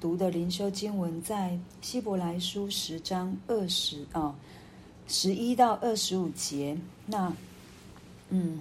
读的灵修经文在希伯来书十章二十啊十一到二十五节。那嗯，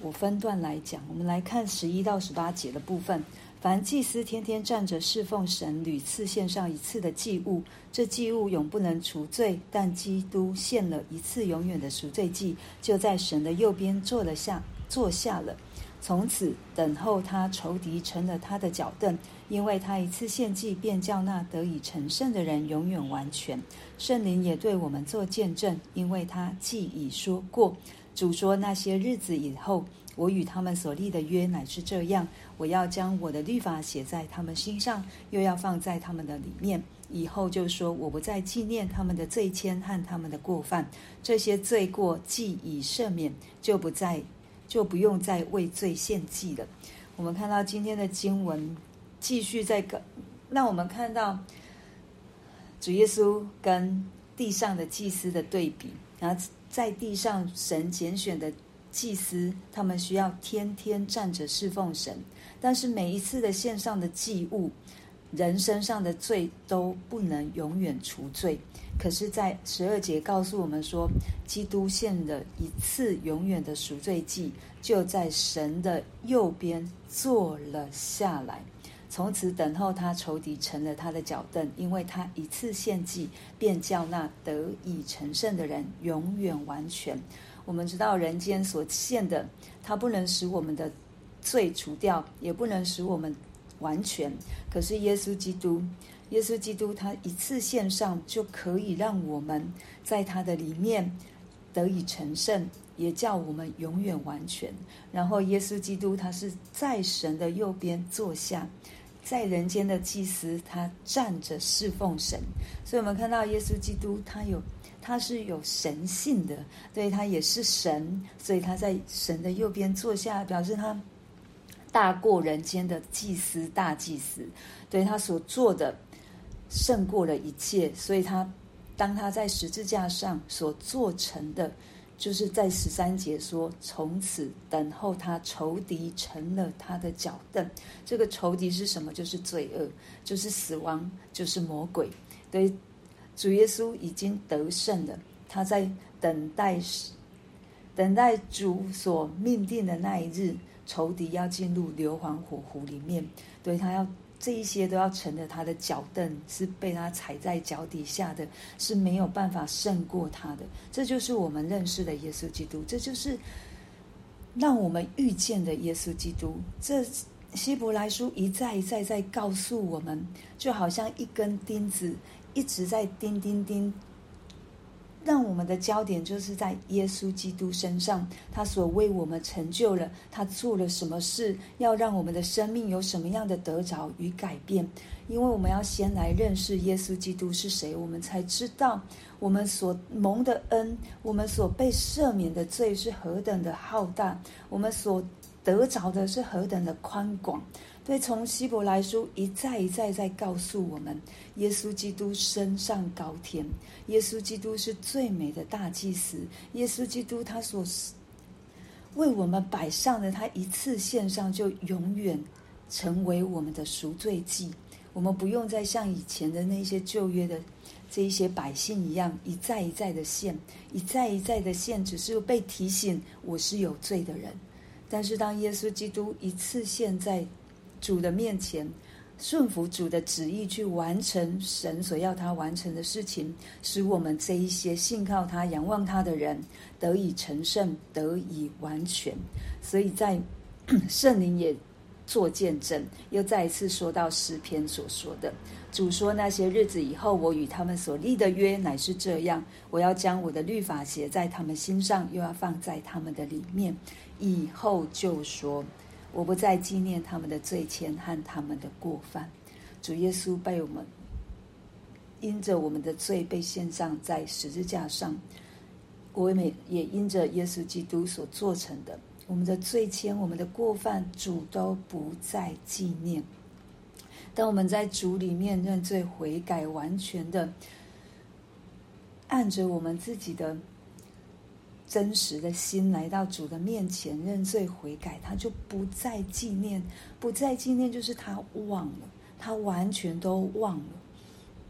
我分段来讲，我们来看十一到十八节的部分。凡祭司天天站着侍奉神，屡次献上一次的祭物，这祭物永不能除罪。但基督献了一次永远的赎罪祭，就在神的右边坐了下，坐下了。从此等候他仇敌成了他的脚凳，因为他一次献祭，便叫那得以成圣的人永远完全。圣灵也对我们做见证，因为他既已说过，主说那些日子以后。我与他们所立的约乃是这样：我要将我的律法写在他们心上，又要放在他们的里面。以后就说，我不再纪念他们的罪愆和他们的过犯，这些罪过既已赦免，就不再就不用再为罪献祭了。我们看到今天的经文继续在跟，那我们看到主耶稣跟地上的祭司的对比，然后在地上神拣选的。祭司他们需要天天站着侍奉神，但是每一次的献上的祭物，人身上的罪都不能永远除罪。可是，在十二节告诉我们说，基督献了一次永远的赎罪祭，就在神的右边坐了下来，从此等候他仇敌成了他的脚凳，因为他一次献祭，便叫那得以成圣的人永远完全。我们知道人间所献的，它不能使我们的罪除掉，也不能使我们完全。可是耶稣基督，耶稣基督他一次献上，就可以让我们在他的里面得以成圣，也叫我们永远完全。然后耶稣基督他是在神的右边坐下，在人间的祭司他站着侍奉神。所以我们看到耶稣基督他有。他是有神性的，对，他也是神，所以他在神的右边坐下，表示他大过人间的祭司、大祭司，对，他所做的胜过了一切，所以他当他在十字架上所做成的，就是在十三节说，从此等候他仇敌成了他的脚凳。这个仇敌是什么？就是罪恶，就是死亡，就是魔鬼，对。主耶稣已经得胜了，他在等待，等待主所命定的那一日，仇敌要进入硫磺火湖里面，对，他要这一些都要成了他的脚凳，是被他踩在脚底下的，是没有办法胜过他的。这就是我们认识的耶稣基督，这就是让我们遇见的耶稣基督。这希伯来书一再一再再告诉我们，就好像一根钉子。一直在钉钉钉，让我们的焦点就是在耶稣基督身上。他所为我们成就了，他做了什么事，要让我们的生命有什么样的得着与改变？因为我们要先来认识耶稣基督是谁，我们才知道我们所蒙的恩，我们所被赦免的罪是何等的浩大，我们所得着的是何等的宽广。对，从希伯来书一再一再再告诉我们，耶稣基督升上高天，耶稣基督是最美的大祭司，耶稣基督他所为我们摆上的，他一次献上就永远成为我们的赎罪祭。我们不用再像以前的那些旧约的这一些百姓一样，一再一再的献，一再一再的献，只是被提醒我是有罪的人。但是当耶稣基督一次献在主的面前，顺服主的旨意，去完成神所要他完成的事情，使我们这一些信靠他、仰望他的人得以成圣、得以完全。所以在圣灵也做见证，又再一次说到诗篇所说的：主说那些日子以后，我与他们所立的约乃是这样，我要将我的律法写在他们心上，又要放在他们的里面。以后就说。我不再纪念他们的罪愆和他们的过犯。主耶稣被我们因着我们的罪被献上在十字架上，我们也因着耶稣基督所做成的，我们的罪愆、我们的过犯，主都不再纪念。当我们在主里面认罪悔改，完全的按着我们自己的。真实的心来到主的面前认罪悔改，他就不再纪念，不再纪念，就是他忘了，他完全都忘了。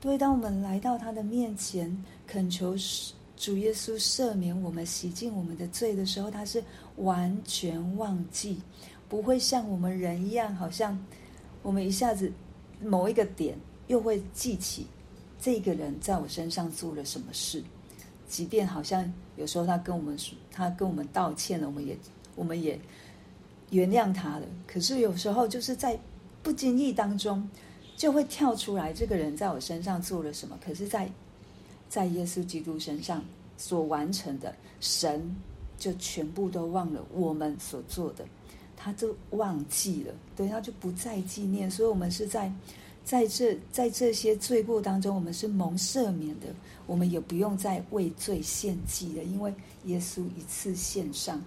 对，当我们来到他的面前，恳求主耶稣赦免我们、洗净我们的罪的时候，他是完全忘记，不会像我们人一样，好像我们一下子某一个点又会记起这个人在我身上做了什么事，即便好像有时候他跟我们说，他跟我们道歉了，我们也我们也原谅他了。可是有时候就是在不经意当中。就会跳出来，这个人在我身上做了什么？可是在，在在耶稣基督身上所完成的，神就全部都忘了我们所做的，他都忘记了，对，他就不再纪念。所以，我们是在在这在这些罪过当中，我们是蒙赦免的，我们也不用再为罪献祭了，因为耶稣一次献上。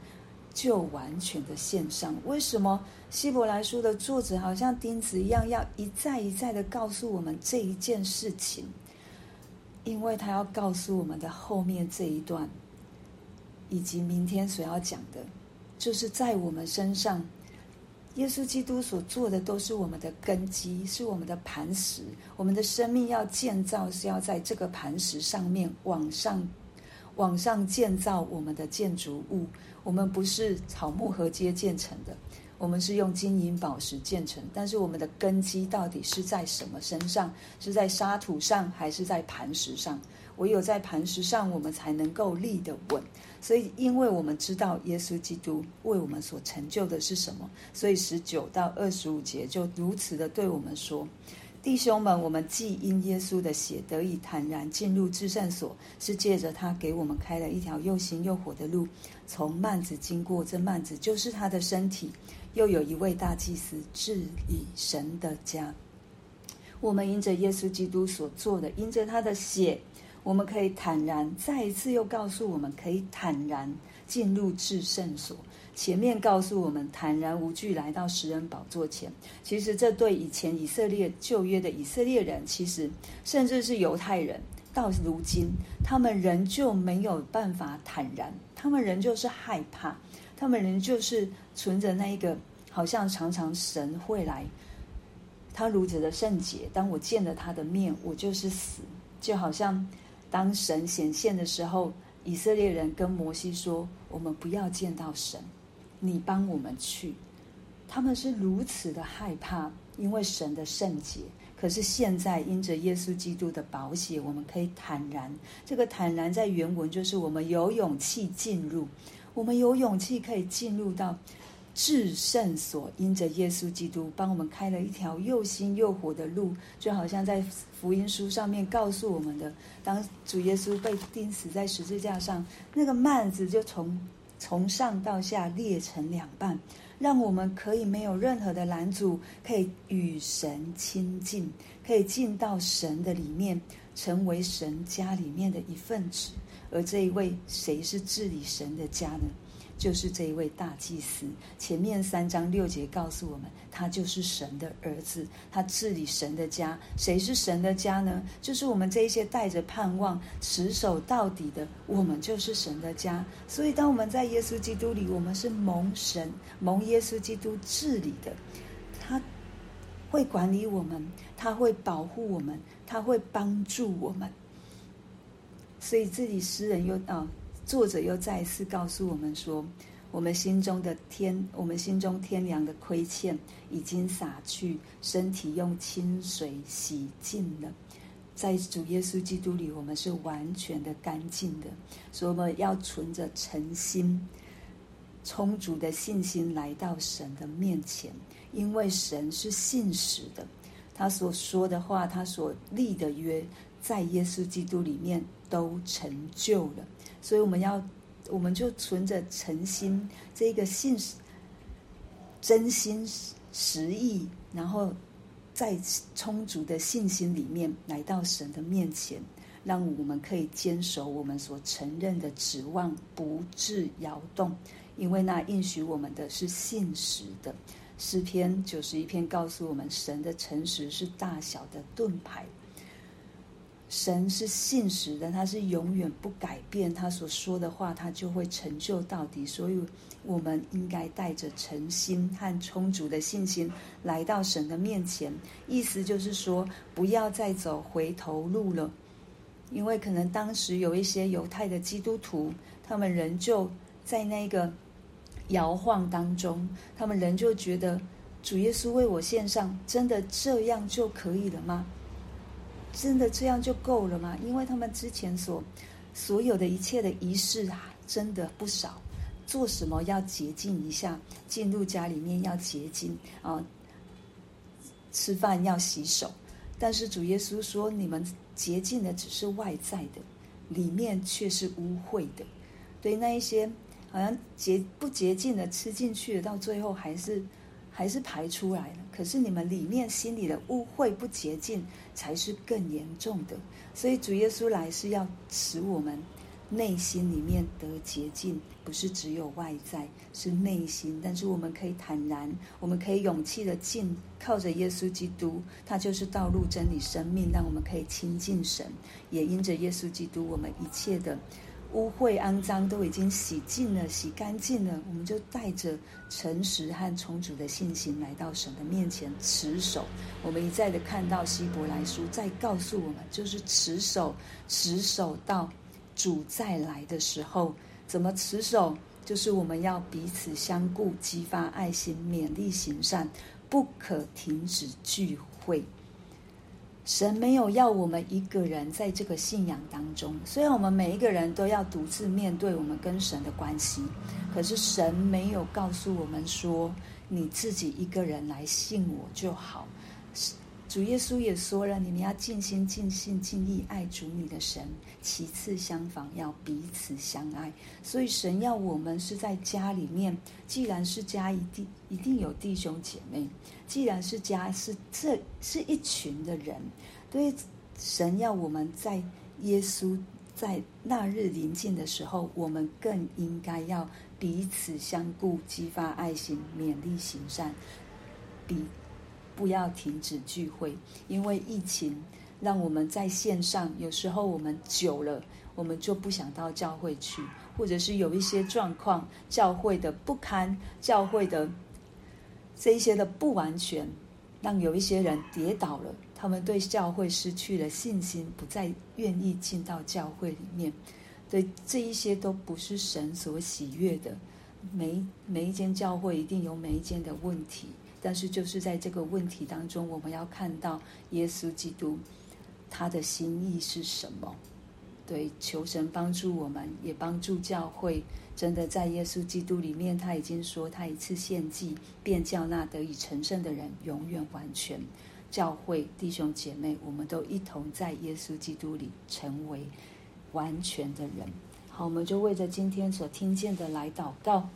就完全的献上。为什么希伯来书的作者好像钉子一样，要一再一再的告诉我们这一件事情？因为他要告诉我们的后面这一段，以及明天所要讲的，就是在我们身上，耶稣基督所做的都是我们的根基，是我们的磐石。我们的生命要建造，是要在这个磐石上面往上。往上建造我们的建筑物，我们不是草木合接建成的，我们是用金银宝石建成。但是我们的根基到底是在什么身上？是在沙土上，还是在磐石上？唯有在磐石上，我们才能够立得稳。所以，因为我们知道耶稣基督为我们所成就的是什么，所以十九到二十五节就如此的对我们说。弟兄们，我们既因耶稣的血得以坦然进入至圣所，是借着他给我们开了一条又新又活的路，从幔子经过。这幔子就是他的身体。又有一位大祭司治理神的家。我们因着耶稣基督所做的，因着他的血，我们可以坦然。再一次又告诉我们，可以坦然进入至圣所。前面告诉我们坦然无惧来到施恩宝座前，其实这对以前以色列旧约的以色列人，其实甚至是犹太人，到如今他们仍旧没有办法坦然，他们仍旧是害怕，他们仍旧是存着那一个好像常常神会来，他如此的圣洁，当我见了他的面，我就是死，就好像当神显现的时候，以色列人跟摩西说：“我们不要见到神。”你帮我们去，他们是如此的害怕，因为神的圣洁。可是现在因着耶稣基督的宝血，我们可以坦然。这个坦然在原文就是我们有勇气进入，我们有勇气可以进入到至圣所。因着耶稣基督帮我们开了一条又新又活的路，就好像在福音书上面告诉我们的，当主耶稣被钉死在十字架上，那个幔子就从。从上到下裂成两半，让我们可以没有任何的拦阻，可以与神亲近，可以进到神的里面，成为神家里面的一份子。而这一位谁是治理神的家呢？就是这一位大祭司，前面三章六节告诉我们，他就是神的儿子，他治理神的家。谁是神的家呢？就是我们这一些带着盼望、持守到底的，我们就是神的家。所以，当我们在耶稣基督里，我们是蒙神、蒙耶稣基督治理的。他会管理我们，他会保护我们，他会帮助我们。所以，这里诗人又啊。作者又再一次告诉我们说：“我们心中的天，我们心中天良的亏欠已经洒去，身体用清水洗净了。在主耶稣基督里，我们是完全的干净的。所以我们要存着诚心、充足的信心来到神的面前，因为神是信实的，他所说的话，他所立的约，在耶稣基督里面都成就了。”所以我们要，我们就存着诚心，这个信真心实意，然后在充足的信心里面来到神的面前，让我们可以坚守我们所承认的指望，不致摇动，因为那应许我们的是信实的。诗篇九十一篇告诉我们，神的诚实是大小的盾牌。神是信实的，他是永远不改变，他所说的话，他就会成就到底。所以，我们应该带着诚心和充足的信心来到神的面前。意思就是说，不要再走回头路了，因为可能当时有一些犹太的基督徒，他们仍旧在那个摇晃当中，他们仍旧觉得主耶稣为我献上，真的这样就可以了吗？真的这样就够了吗？因为他们之前所所有的一切的仪式啊，真的不少。做什么要洁净一下，进入家里面要洁净啊，吃饭要洗手。但是主耶稣说，你们洁净的只是外在的，里面却是污秽的。对那一些好像洁不洁净的吃进去的，到最后还是。还是排出来了，可是你们里面心里的污秽不洁净，才是更严重的。所以主耶稣来是要使我们内心里面得洁净，不是只有外在，是内心。但是我们可以坦然，我们可以勇气的进，靠着耶稣基督，他就是道路、真理、生命，让我们可以亲近神。也因着耶稣基督，我们一切的。污秽肮脏都已经洗净了，洗干净了，我们就带着诚实和充足的信心来到神的面前持守。我们一再的看到希伯来书在告诉我们，就是持守，持守到主再来的时候，怎么持守？就是我们要彼此相顾，激发爱心，勉励行善，不可停止聚会。神没有要我们一个人在这个信仰当中，虽然我们每一个人都要独自面对我们跟神的关系，可是神没有告诉我们说，你自己一个人来信我就好。主耶稣也说了，你们要尽心、尽性、尽意爱主你的神。其次相仿，要彼此相爱。所以神要我们是在家里面，既然是家，一定一定有弟兄姐妹。既然是家，是这是一群的人。所以神要我们在耶稣在那日临近的时候，我们更应该要彼此相顾，激发爱心，勉励行善，比。不要停止聚会，因为疫情让我们在线上，有时候我们久了，我们就不想到教会去，或者是有一些状况，教会的不堪，教会的这一些的不完全，让有一些人跌倒了，他们对教会失去了信心，不再愿意进到教会里面，对这一些都不是神所喜悦的。每每一间教会一定有每一间的问题。但是，就是在这个问题当中，我们要看到耶稣基督他的心意是什么？对，求神帮助我们，也帮助教会。真的在耶稣基督里面，他已经说，他一次献祭，便叫那得以成圣的人永远完全。教会弟兄姐妹，我们都一同在耶稣基督里成为完全的人。好，我们就为着今天所听见的来祷告。